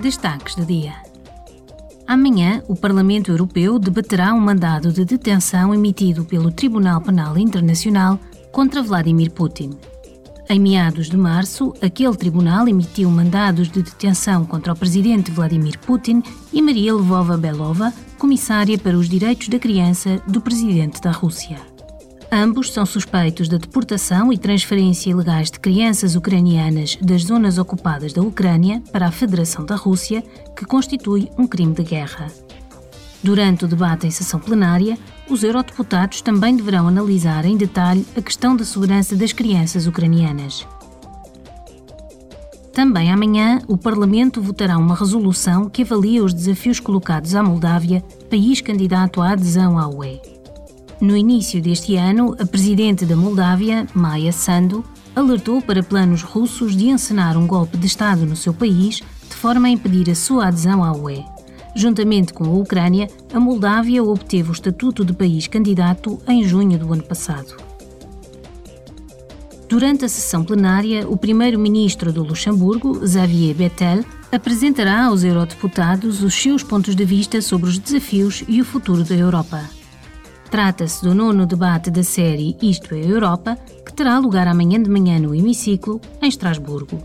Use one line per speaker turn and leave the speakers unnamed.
Destaques do dia. Amanhã, o Parlamento Europeu debaterá um mandado de detenção emitido pelo Tribunal Penal Internacional contra Vladimir Putin. Em meados de março, aquele tribunal emitiu mandados de detenção contra o presidente Vladimir Putin e Maria Lvova-Belova, comissária para os direitos da criança do presidente da Rússia. Ambos são suspeitos da deportação e transferência ilegais de crianças ucranianas das zonas ocupadas da Ucrânia para a Federação da Rússia, que constitui um crime de guerra. Durante o debate em sessão plenária, os eurodeputados também deverão analisar em detalhe a questão da segurança das crianças ucranianas. Também amanhã, o Parlamento votará uma resolução que avalia os desafios colocados à Moldávia, país candidato à adesão à UE. No início deste ano, a presidente da Moldávia, Maia Sandu, alertou para planos russos de encenar um golpe de Estado no seu país de forma a impedir a sua adesão à UE. Juntamente com a Ucrânia, a Moldávia obteve o estatuto de país candidato em junho do ano passado. Durante a sessão plenária, o primeiro-ministro do Luxemburgo, Xavier Bettel, apresentará aos eurodeputados os seus pontos de vista sobre os desafios e o futuro da Europa. Trata-se do nono debate da série Isto é Europa, que terá lugar amanhã de manhã no Hemiciclo, em Estrasburgo.